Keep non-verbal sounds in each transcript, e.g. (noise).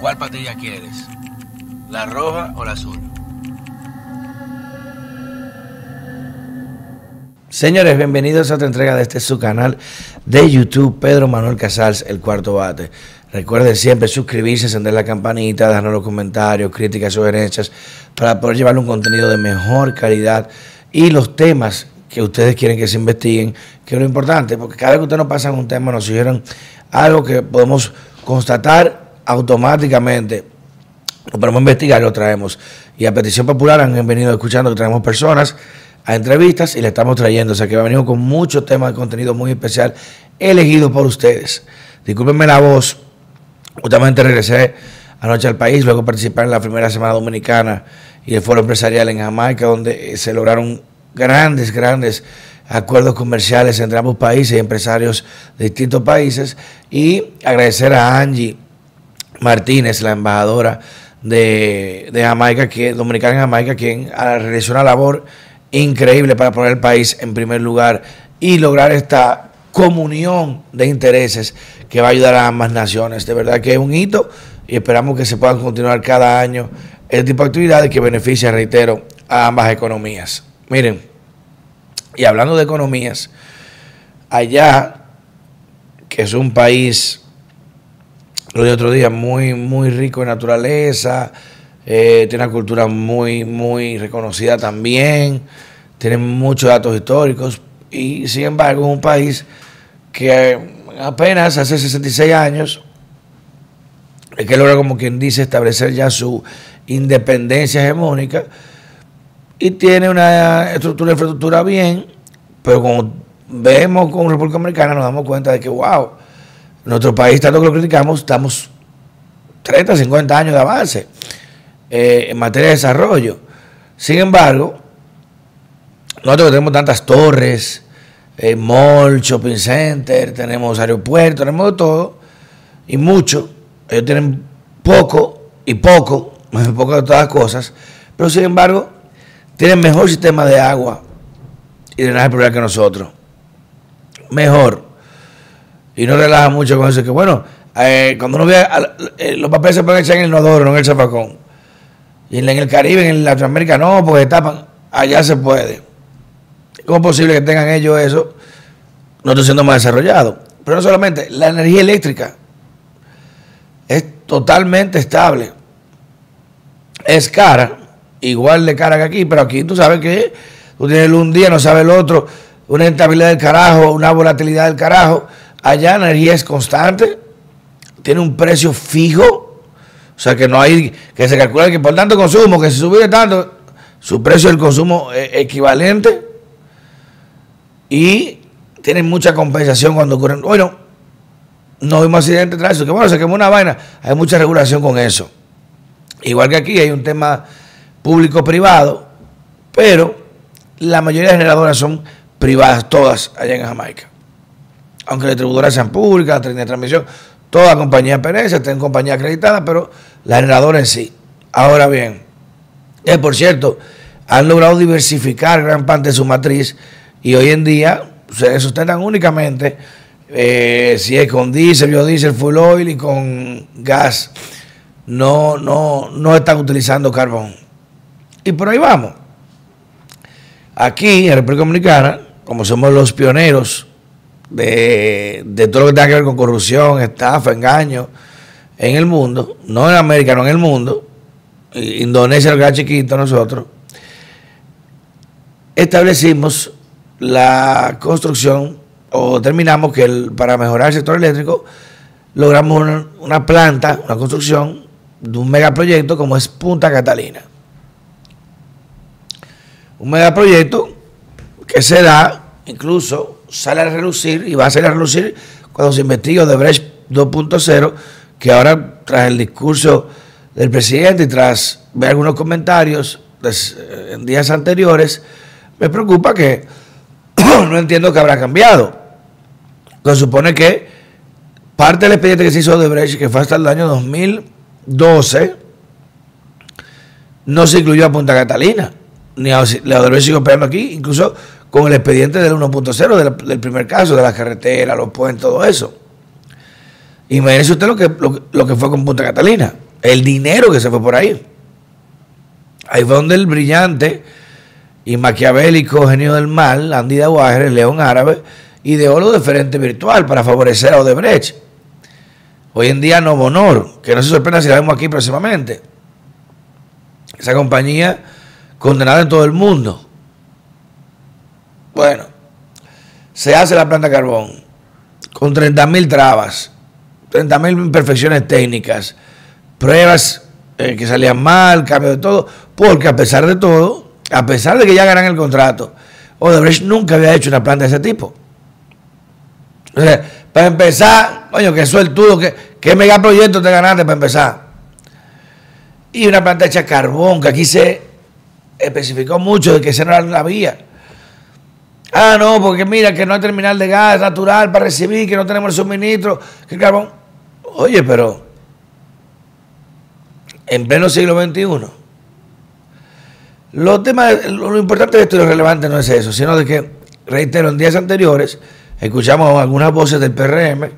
¿Cuál patilla quieres? ¿La roja o la azul? Señores, bienvenidos a otra entrega de este su canal de YouTube, Pedro Manuel Casals, El Cuarto Bate. Recuerden siempre suscribirse, encender la campanita, darnos los comentarios, críticas, sugerencias, para poder llevar un contenido de mejor calidad y los temas que ustedes quieren que se investiguen, que es lo importante, porque cada vez que ustedes nos pasan un tema, nos sugieren algo que podemos constatar automáticamente, lo podemos investigar y lo traemos. Y a petición popular han venido escuchando que traemos personas a entrevistas y le estamos trayendo, o sea que venir con muchos temas de contenido muy especial elegido por ustedes. Discúlpenme la voz, justamente regresé anoche al país, luego participar en la primera semana dominicana y el foro empresarial en Jamaica, donde se lograron grandes, grandes acuerdos comerciales entre ambos países y empresarios de distintos países. Y agradecer a Angie Martínez, la embajadora de, Jamaica, que, dominicana en Jamaica, quien realizó una labor increíble para poner el país en primer lugar y lograr esta comunión de intereses que va a ayudar a ambas naciones. De verdad que es un hito y esperamos que se puedan continuar cada año este tipo de actividades que beneficia, reitero, a ambas economías. Miren, y hablando de economías, allá, que es un país, lo de otro día, muy, muy rico en naturaleza, eh, tiene una cultura muy, muy reconocida también, tiene muchos datos históricos, y sin embargo es un país que apenas hace 66 años es que logra como quien dice establecer ya su independencia hegemónica y tiene una estructura infraestructura bien, pero como vemos con República Americana nos damos cuenta de que, wow, nuestro país, tanto que lo criticamos, estamos 30, 50 años de avance eh, en materia de desarrollo. Sin embargo, nosotros tenemos tantas torres, eh, mall, shopping center, tenemos aeropuertos, tenemos todo y mucho. Ellos tienen poco y poco, (laughs) poco de todas las cosas, pero sin embargo tienen mejor sistema de agua y drenaje pluvial que nosotros. Mejor. Y no relaja mucho con eso. Que bueno, eh, cuando uno ve, eh, los papeles se pueden echar en el inodoro, no en el zafacón. Y en el Caribe, en Latinoamérica no, porque tapan. Allá se puede. ¿Cómo es posible que tengan ellos eso? No estoy siendo más desarrollado. Pero no solamente, la energía eléctrica es totalmente estable. Es cara, igual de cara que aquí, pero aquí tú sabes que tú tienes un día, no sabes el otro, una estabilidad del carajo, una volatilidad del carajo. Allá la energía es constante, tiene un precio fijo, o sea que no hay, que se calcula que por tanto consumo, que si sube tanto, su precio del consumo es equivalente y tienen mucha compensación cuando ocurren. Bueno, no vimos accidentes tras eso, que bueno, se quemó una vaina, hay mucha regulación con eso. Igual que aquí hay un tema público-privado, pero la mayoría de generadoras son privadas, todas allá en Jamaica. Aunque las distribuidoras sean públicas, la de transmisión, toda compañía perece, tienen compañía acreditada, pero la generadora en sí. Ahora bien, eh, por cierto, han logrado diversificar gran parte de su matriz y hoy en día se sustentan únicamente eh, si es con diésel, biodiesel, full oil y con gas. No, no, no están utilizando carbón. Y por ahí vamos. Aquí en República Dominicana, como somos los pioneros de, todo lo que tenga que ver con corrupción, estafa, engaño en el mundo, no en América, no en el mundo, Indonesia, el gran chiquito, nosotros, establecimos la construcción o terminamos que para mejorar el sector eléctrico logramos una planta, una construcción de un megaproyecto como es Punta Catalina. Un megaproyecto que se da, incluso sale a relucir y va a salir a relucir cuando se investigue de Brecht 2.0, que ahora tras el discurso del presidente y tras ver algunos comentarios eh, en días anteriores, me preocupa que (clears throat) no entiendo que habrá cambiado. Se supone que parte del expediente que se hizo de Brecht, que fue hasta el año 2012, no se incluyó a Punta Catalina ni a la sigo esperando aquí, incluso con el expediente del 1.0, del, primer caso, de la carretera, los puentes, todo eso. Imagínese usted lo que, lo, que fue con Punta Catalina. el dinero que se fue por ahí. Ahí fue donde el brillante y maquiavélico genio del mal, Andy Dawager, el león árabe, ideó lo diferente virtual para favorecer a Odebrecht. Hoy en día no Honor, que no se sorprenda si la vemos aquí próximamente. Esa compañía condenada en todo el mundo. Bueno, se hace la planta carbón con 30.000 trabas, 30.000 imperfecciones técnicas, pruebas eh, que salían mal, cambio de todo, porque a pesar de todo, a pesar de que ya ganan el contrato, Odebrecht nunca había hecho una planta de ese tipo. O sea, para empezar, coño, que sueltudo, que, que megaproyecto te ganaste para empezar. Y una planta hecha carbón, que aquí se especificó mucho de que esa no era la vía. Ah, no, porque mira que no hay terminal de gas natural para recibir, que no tenemos el suministro, que carbón. Oye, pero en pleno siglo XXI, lo, temas, lo importante de esto y lo relevante no es eso, sino de que, reitero, en días anteriores escuchamos algunas voces del PRM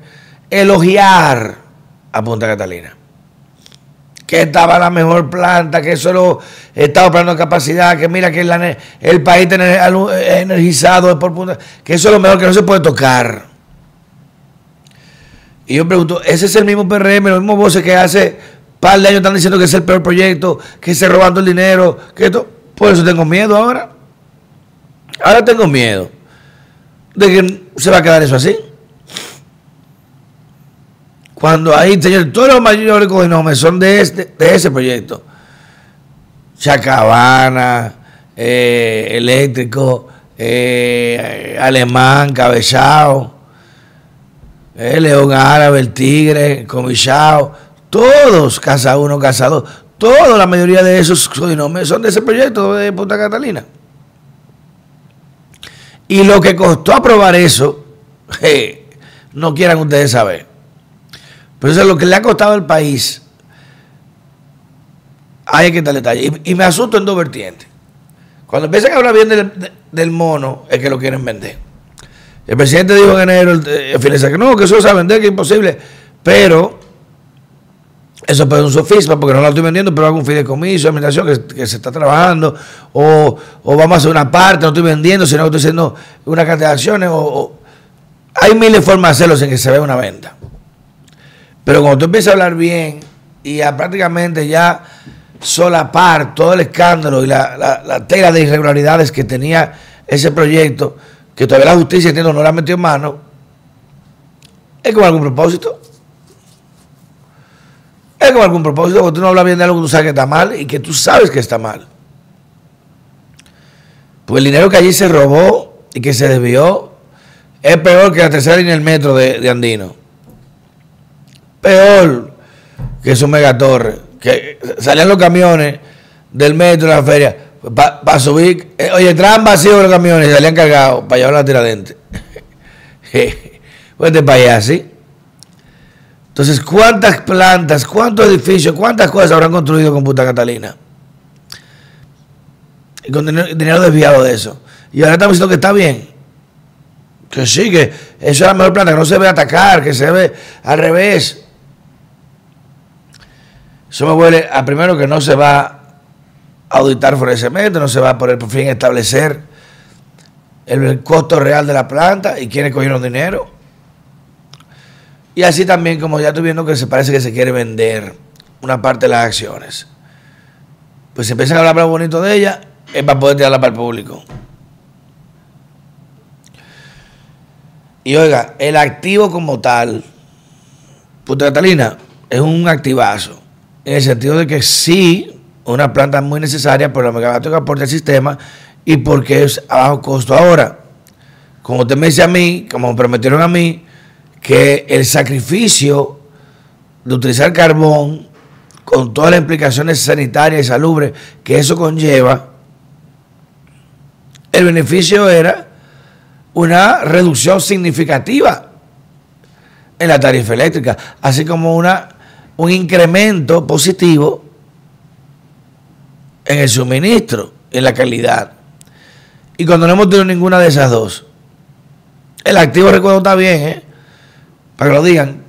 elogiar a Punta Catalina que estaba la mejor planta, que solo estaba operando capacidad, que mira que el, país tiene energizado por punta, que eso es lo mejor que no se puede tocar. Y yo pregunto, ¿ese es el mismo PRM, los mismos voces que hace par de años están diciendo que es el peor proyecto, que se robando el dinero, que esto? Por eso tengo miedo ahora. Ahora tengo miedo de que se va a quedar eso así. Cuando ahí, señor, todos los mayores coginomes son de, este, de ese proyecto. Chacabana, eh, Eléctrico, eh, Alemán, Cabezao, eh, León Árabe, el Tigre, Comichao, todos, Casa 1, Casa 2, toda la mayoría de esos coginomes son de ese proyecto de Punta Catalina. Y lo que costó aprobar eso, (laughs) no quieran ustedes saber. Pero eso es lo que le ha costado al país. Hay que dar detalle. Y, me asusto en dos vertientes. Cuando empiezan a hablar bien del, mono, es que lo quieren vender. El presidente dijo en enero, el, eh, que no, que eso se va a vender, que es imposible. Pero eso ser un sofisma, porque no lo estoy vendiendo, pero hago un fideicomiso, administración que, se está trabajando, o, vamos a hacer una parte, no estoy vendiendo, sino que estoy haciendo una cantidad de acciones, hay miles formas de hacerlo sin que se vea una venta. Pero cuando tú empiezas a hablar bien y a prácticamente ya solapar todo el escándalo y la, tela de irregularidades que tenía ese proyecto, que todavía la justicia entiendo no la ha metido en mano, es con algún propósito. Es con algún propósito, porque tú no hablas bien de algo que tú sabes que está mal y que tú sabes que está mal. Pues el dinero que allí se robó y que se desvió es peor que la tercera línea del metro de Andino peor que su megatorre. Que salían los camiones del metro de la feria para subir. Eh, oye, traen vacíos los camiones y salían cargados para llevar la tiradente. (laughs) pues de para allá, ¿sí? Entonces, ¿cuántas plantas, cuántos edificios, cuántas cosas habrán construido con Punta Catalina? Y con dinero, desviado de eso. Y ahora estamos diciendo que está bien. Que sí, que eso es la mejor planta, que no se debe atacar, que se ve al revés. Eso me huele a primero que no se va a auditar forensemente, no se va a poner por fin establecer el, costo real de la planta y quiénes cogieron dinero. Y así también, como ya estoy viendo que se parece que se quiere vender una parte de las acciones. Pues se empiezan a hablar bonito de ella, es para poder tirarla para el público. Y oiga, el activo como tal, Puta Catalina, es un activazo en el sentido de que sí, una planta muy necesaria por la megavatio que aporta el sistema y porque es a bajo costo. Ahora, como usted me dice a mí, como me prometieron a mí, que el sacrificio de utilizar carbón con todas las implicaciones sanitarias y salubres que eso conlleva, el beneficio era una reducción significativa en la tarifa eléctrica, así como una un incremento positivo en el suministro, en la calidad. Y cuando no hemos tenido ninguna de esas dos, el activo recuerdo está bien, ¿eh? para que lo digan,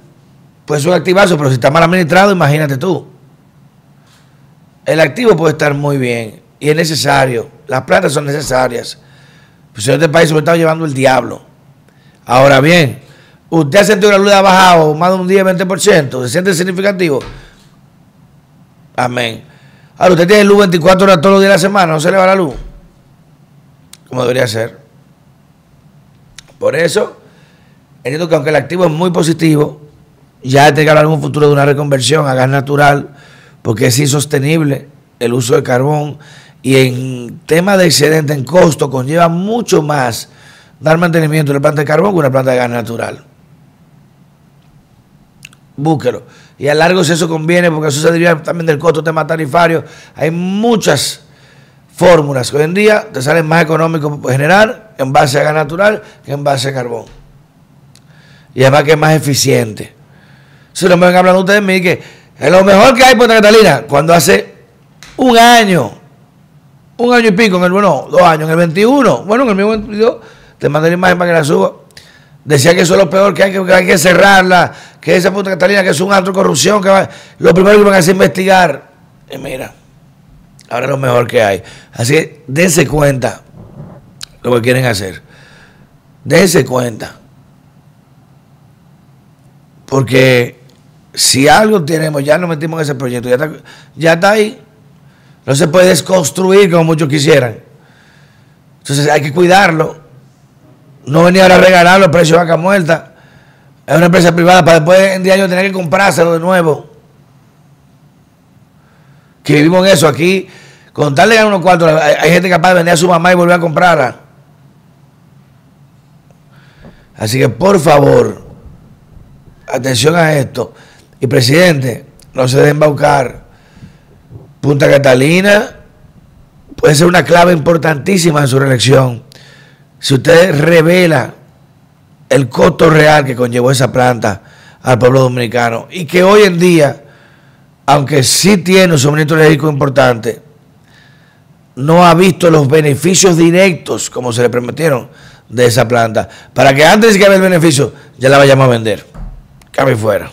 pues es un activazo, pero si está mal administrado, imagínate tú. el activo puede estar muy bien y es necesario. Las plantas son necesarias. Pues en este país se está llevando el diablo. Ahora bien, usted ha sentido que la luz ha bajado más de un día 20%, ¿se siente significativo? Amén. Ahora usted tiene luz 24 horas todos los días de la semana, no se le va la luz. Como debería ser. Por eso, entiendo que aunque el activo es muy positivo, ya tiene que hablar en un futuro de una reconversión a gas natural, porque es insostenible el uso de carbón y en tema de excedente en costo conlleva mucho más dar mantenimiento de la planta de carbón que una planta de gas natural. Búsquelo. Y a largo si eso conviene, porque eso se deriva también del costo tema tarifario. Hay muchas fórmulas que hoy en día te salen más económicos generar en base a gas natural que en base a carbón. Y además que es más eficiente. Si lo me ven hablando ustedes de mí, que es lo mejor que hay por Catalina, cuando hace un año, un año y pico, en el, bueno, dos años, en el 21, bueno, en el mismo 22, te mandé la imagen para que la suba. Decía que eso es lo peor, que hay que, hay que cerrarla, que esa puta Catalina, que es un acto de corrupción, que va, lo primero que van a hacer es investigar. Y mira, ahora es lo mejor que hay. Así que dense cuenta lo que quieren hacer. Dense cuenta. Porque si algo tenemos, ya nos metimos en ese proyecto, ya está, ya está ahí. No se puede desconstruir como muchos quisieran. Entonces hay que cuidarlo. No venir ahora a regalarlo a precio de vaca muerta. Es una empresa privada para después en día años tener que comprárselo de nuevo. Que vivimos en eso. Aquí, con tal de ganar unos cuartos, hay, gente capaz de vender a su mamá y volver a comprarla. Así que por favor, atención a esto. Y presidente, no se dejen embaucar. Punta Catalina puede ser una clave importantísima en su reelección. Si usted revela el costo real que conllevó esa planta al pueblo dominicano y que hoy en día, aunque sí tiene un suministro energético importante, no ha visto los beneficios directos como se le prometieron de esa planta, para que antes de que haya el beneficio ya la vayamos a vender. Cabe fuera.